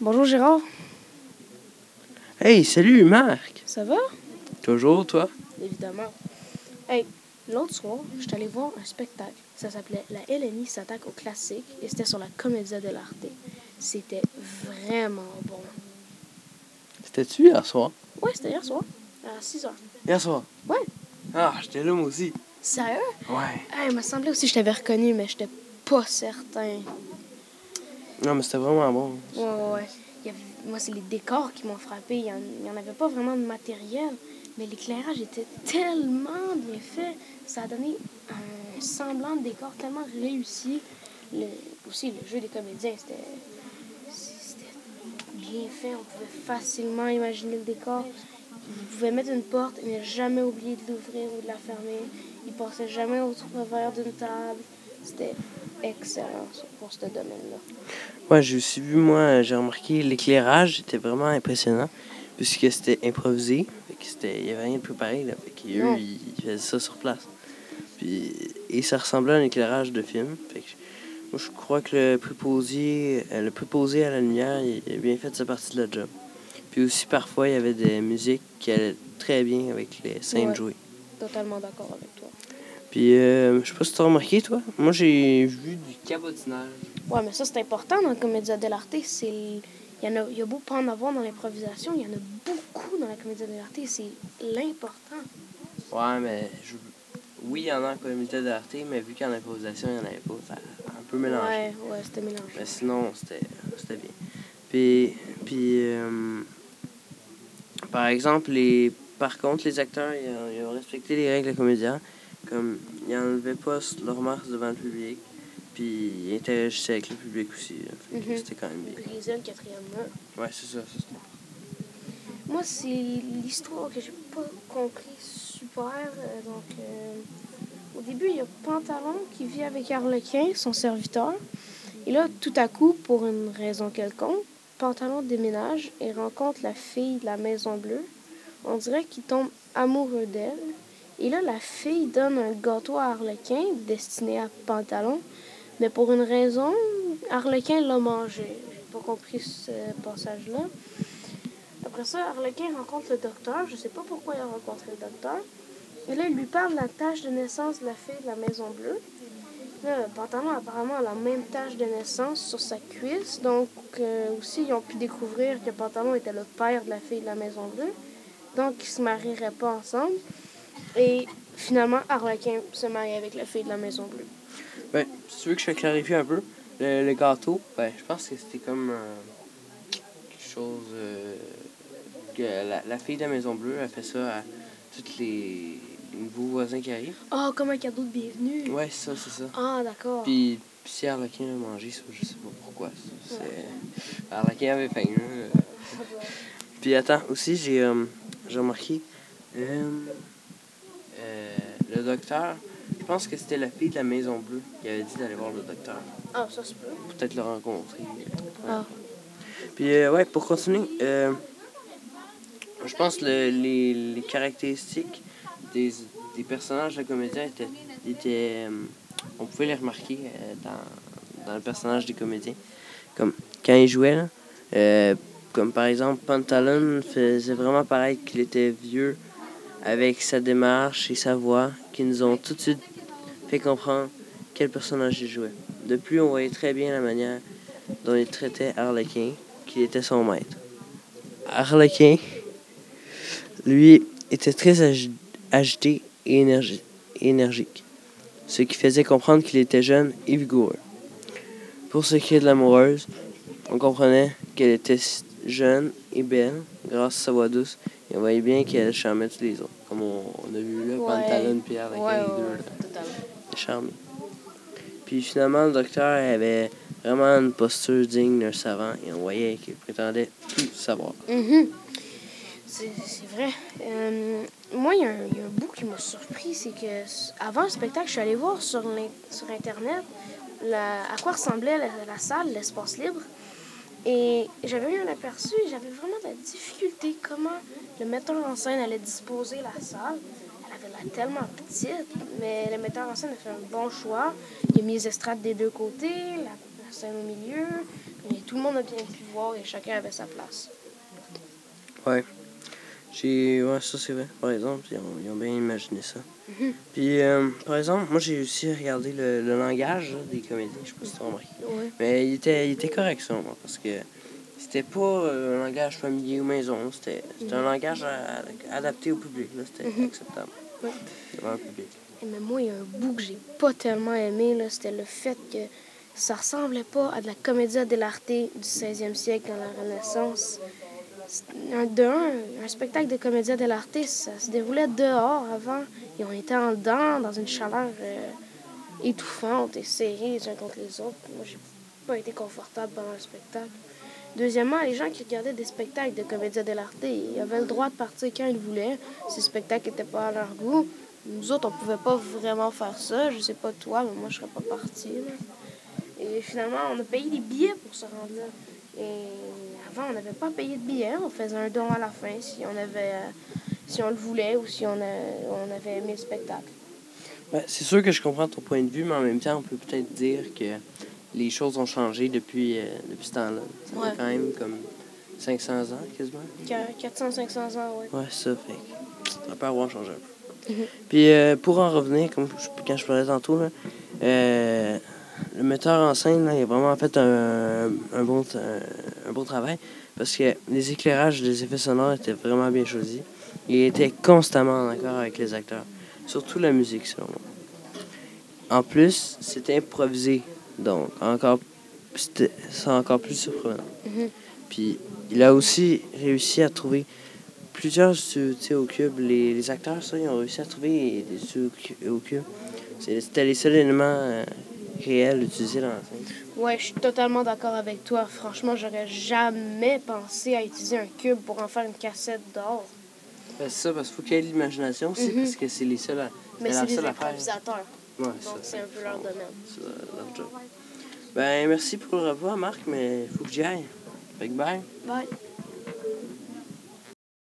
Bonjour Gérard, Hey, salut Marc! ça va? Toujours, toi? Évidemment. Hey, l'autre soir, je suis allé voir un spectacle. Ça s'appelait La LNI s'attaque au classique et c'était sur la Commedia dell'arte. C'était vraiment bon. C'était-tu hier soir? Ouais, c'était hier soir, à 6 heures. Hier soir? Ouais. Ah, j'étais là moi aussi. Sérieux? Ouais. Hey, il me semblait aussi que je t'avais reconnu, mais j'étais pas certain. Non, mais c'était vraiment bon. Ouais, ouais, moi, c'est les décors qui m'ont frappé. Il y, en, avait pas vraiment de matériel, mais l'éclairage était tellement bien fait. Ça a donné un semblant de décor tellement réussi. Le, aussi, le jeu des comédiens, c'était bien fait. On pouvait facilement imaginer le décor. Ils pouvaient mettre une porte, mais jamais oublier de l'ouvrir ou de la fermer. Ils passaient jamais au travers d'une table. C'était excellent pour ce domaine-là. Ouais, j'ai aussi vu, moi, j'ai remarqué l'éclairage était vraiment impressionnant. Puisque c'était improvisé. Il n'y avait rien de préparé, là. Fait qu'eux, ils, ils faisaient ça sur place. Puis, et ça ressemblait à un éclairage de film. Fait que, moi, je crois que le préposé, euh, le préposé à la lumière, il a bien fait sa partie de la job. Puis aussi, parfois, il y avait des musiques qui allaient très bien avec les scènes Ouais. jouées. Totalement d'accord avec toi. Puis, euh, je sais pas si tu as remarqué, toi. Moi, j'ai vu du cabotinage. Ouais, mais ça, c'est important dans la comédia dell'arte. C'est Il y, en a, il y a beau pas en avoir dans l'improvisation, il y en a beaucoup dans la comédia dell'arte. C'est l'important. Ouais, mais je... oui, il y en a en comité d'arte, mais vu qu'en improvisation, il n'y en avait pas, ça a un peu mélangé. Ouais, ouais, c'était mélangé. Mais sinon, c'était c'était bien. Puis, puis euh, par exemple, les, par contre, les acteurs, ils ont, ils ont respecté les règles de comédien. Comme, ils n'enlevaient pas leur marque devant le public. Puis, ils interagissaient avec le public aussi. Mhm. C'était quand même bien. Briser le quatrième mur. Ouais, c'est ça. c'est ça. Moi, c'est l'histoire que j'ai pas compris super. euh, donc, euh, au début, il y a Pantalon qui vit avec Harlequin, son serviteur. Et là, tout à coup, pour une raison quelconque, Pantalon déménage et rencontre la fille de la Maison Bleue. On dirait qu'il tombe amoureux d'elle. Et là, la fille donne un gâteau à Harlequin destiné à Pantalon. Mais pour une raison, Harlequin l'a mangé. J'ai pas compris ce passage-là. Après ça, Harlequin rencontre le docteur. Je sais pas pourquoi il a rencontré le docteur. Et là, il lui parle de la tâche de naissance de la fille de la Maison Bleue. Là, Pantalon apparemment la même tâche de naissance sur sa cuisse. Donc, euh, aussi, ils ont pu découvrir que Pantalon était le père de la fille de la Maison Bleue. Donc, ils se marieraient pas ensemble. Et finalement, Harlequin se marie avec la fille de la Maison Bleue. Ben, si tu veux que je clarifie un peu, le, le gâteau, ben, je pense que c'était comme euh, quelque chose euh, que la, la fille de la Maison Bleue a fait ça à tous les nouveaux voisins qui arrivent. Oh, comme un cadeau de bienvenue. Ouais, c'est ça, c'est ça. Ah, d'accord. Puis, puis si Harlequin a mangé ça, je sais pas pourquoi. ça, C'est... Harlequin avait faim. Puis attends, aussi, j'ai, euh, j'ai remarqué, euh, le docteur, je pense que c'était la fille de la Maison Bleue qui avait dit d'aller voir le docteur. Ah, ça se peut. Peut-être le rencontrer. Ah. Puis, euh, ouais, pour continuer, euh, je pense que le- les, les caractéristiques des, des personnages de comédiens étaient. étaient on pouvait les remarquer dans, dans le personnage des comédiens. Comme quand ils jouaient, là, comme par exemple, Pantalon faisait vraiment paraître qu'il était vieux avec sa démarche et sa voix, qui nous ont tout de suite fait comprendre quel personnage il jouait. De plus, on voyait très bien la manière dont il traitait Harlequin, qui était son maître. Harlequin, lui, était très agi- agité et énergi- énergique, ce qui faisait comprendre qu'il était jeune et vigoureux. Pour ce qui est de l'amoureuse, on comprenait qu'elle était jeune et belle grâce à sa voix douce, on voyait bien qu'elle charmait tous les autres. Comme on, on a vu là, Ouais. Pantalon et Harlequin, Ouais, les deux, là totalement. charmé. Puis finalement, le docteur avait vraiment une posture digne d'un savant et on voyait qu'il prétendait tout savoir. Mhm. C'est c'est vrai. Euh, moi, il y, a un- il y a un bout qui m'a surpris, c'est que avant le spectacle, je suis allée voir sur, sur Internet la- à quoi ressemblait la, la salle, l'espace libre. Et j'avais eu un aperçu et j'avais vraiment de la difficulté comment le metteur en scène allait disposer la salle. Elle avait l'air tellement petite, mais le metteur en scène a fait un bon choix. Il a mis les estrades des deux côtés, la, scène au milieu. Tout le monde a bien pu voir et chacun avait sa place. Ouais. J'ai. Ouais, ça c'est vrai. Par exemple, ils ont, ils ont bien imaginé ça. Mhm. Puis, euh, par exemple, moi j'ai aussi regardé le, le langage là, des comédiens. Je sais pas si tu as remarqué. Ouais. Mais il était, il était correct, ça, moi, parce que c'était pas euh, un langage familier ou maison. C'était c'était un langage à- adapté au public. là. C'était Mhm. acceptable Ouais. devant le public. Et mais moi, il y a un bout que j'ai pas tellement aimé, là, c'était le fait que ça ressemblait pas à de la comédia dell'arte du 16e siècle dans la Renaissance. De un, un spectacle de comédia dell'arte, ça se déroulait dehors avant et on était en dedans, dans une chaleur euh, étouffante et serrée les uns contre les autres. Moi, j'ai pas été confortable pendant le spectacle. Deuxièmement, les gens qui regardaient des spectacles de comédia dell'arte, ils avaient le droit de partir quand ils voulaient. Si le spectacle n'était pas à leur goût, nous autres, on pouvait pas vraiment faire ça. Je sais pas toi, mais moi, je serais pas partie. Et finalement, on a payé des billets pour se rendre là. Avant, on n'avait pas payé de billets. On faisait un don à la fin si on avait, euh, si on le voulait ou si on, a- on avait aimé le spectacle. Ouais, c'est sûr que je comprends ton point de vue, mais en même temps, on peut peut-être dire que les choses ont changé depuis, euh, depuis ce temps-là. Ça Ouais. fait quand même comme 500 ans, quasiment. 400-500 ans, ouais. Ouais, ça fait. Ça peut avoir changé un peu. Mhm. Puis euh, pour en revenir, comme je- quand je parlais tantôt, là, euh, le metteur en scène là, il a vraiment fait un, un, bon, un, un bon travail parce que les éclairages, les effets sonores étaient vraiment bien choisis. Il était constamment en accord avec les acteurs. Surtout la musique, selon moi. En plus, c'était improvisé. Donc, encore, c'était c'est encore plus surprenant. Mhm. Puis, il a aussi réussi à trouver plusieurs sais, au cube. Les, les acteurs, ça, ils ont réussi à trouver des studios au cu- au cube. C'était les seuls éléments euh, dans la scène. Ouais, je suis totalement d'accord avec toi. Franchement, j'aurais jamais pensé à utiliser un cube pour en faire une cassette d'or. Ben, c'est ça, parce qu'il faut qu'il y ait de l'imagination aussi, Mhm. parce que c'est les seuls à. Mais la c'est affaire. improvisateurs. Ouais, Donc, ça, c'est un peu leur domaine. c'est leur leur job. Ben, merci pour le revoir, Marc, mais il faut que j'y aille. Fait que bye. Bye.